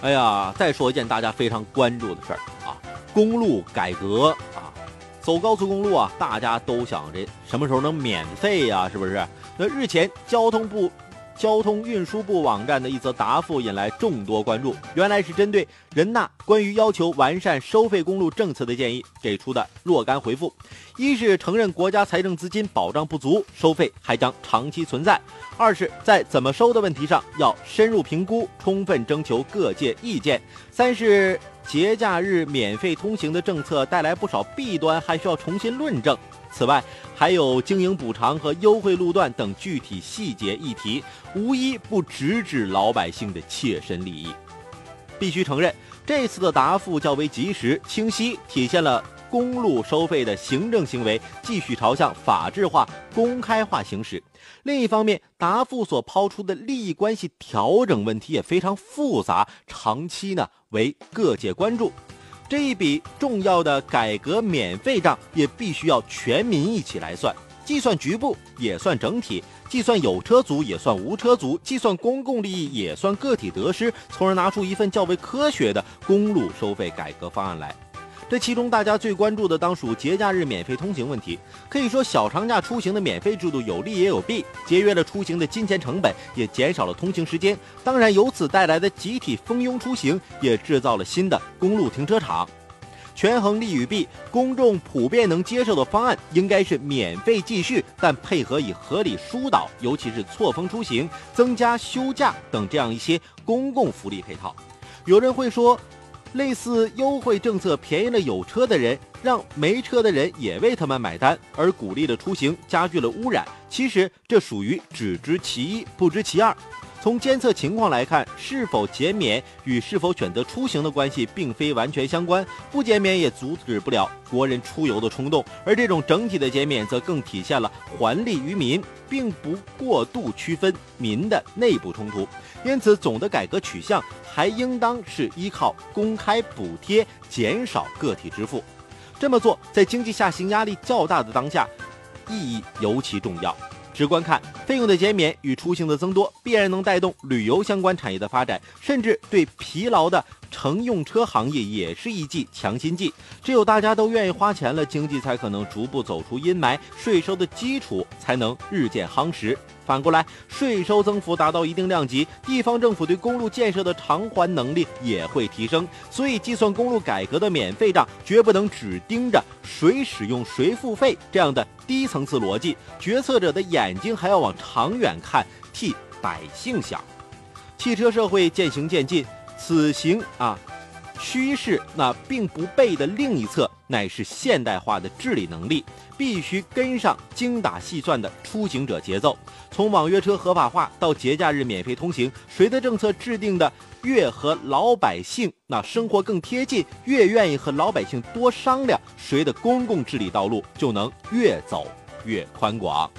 哎呀，再说一件大家非常关注的事儿啊，公路改革啊，走高速公路啊，大家都想这什么时候能免费呀？是不是？那日前交通部。交通运输部网站的一则答复引来众多关注，原来是针对人大关于要求完善收费公路政策的建议给出的若干回复。一是承认国家财政资金保障不足，收费还将长期存在；二是，在怎么收的问题上要深入评估，充分征求各界意见；三是节假日免费通行的政策带来不少弊端，还需要重新论证。此外，还有经营补偿和优惠路段等具体细节议题，无一不直指老百姓的切身利益。必须承认，这次的答复较为及时、清晰，体现了公路收费的行政行为继续朝向法治化、公开化行驶。另一方面，答复所抛出的利益关系调整问题也非常复杂，长期呢为各界关注。这一笔重要的改革免费账也必须要全民一起来算，计算局部也算整体，计算有车族也算无车族，计算公共利益也算个体得失，从而拿出一份较为科学的公路收费改革方案来。这其中，大家最关注的当属节假日免费通行问题。可以说，小长假出行的免费制度有利也有弊，节约了出行的金钱成本，也减少了通行时间。当然，由此带来的集体蜂拥出行，也制造了新的公路停车场。权衡利与弊，公众普遍能接受的方案应该是免费继续，但配合以合理疏导，尤其是错峰出行、增加休假等这样一些公共福利配套。有人会说。类似优惠政策便宜了有车的人，让没车的人也为他们买单，而鼓励了出行，加剧了污染。其实这属于只知其一，不知其二。从监测情况来看，是否减免与是否选择出行的关系并非完全相关。不减免也阻止不了国人出游的冲动，而这种整体的减免则更体现了还利于民，并不过度区分民的内部冲突。因此，总的改革取向还应当是依靠公开补贴，减少个体支付。这么做，在经济下行压力较大的当下，意义尤其重要。直观看，费用的减免与出行的增多，必然能带动旅游相关产业的发展，甚至对疲劳的乘用车行业也是一剂强心剂。只有大家都愿意花钱了，经济才可能逐步走出阴霾，税收的基础才能日渐夯实。反过来，税收增幅达到一定量级，地方政府对公路建设的偿还能力也会提升。所以，计算公路改革的免费账，绝不能只盯着谁使用谁付费这样的低层次逻辑。决策者的眼睛还要往长远看，替百姓想。汽车社会渐行渐近，此行啊。趋势那并不背的另一侧，乃是现代化的治理能力，必须跟上精打细算的出行者节奏。从网约车合法化到节假日免费通行，谁的政策制定的越和老百姓那生活更贴近，越愿意和老百姓多商量，谁的公共治理道路就能越走越宽广。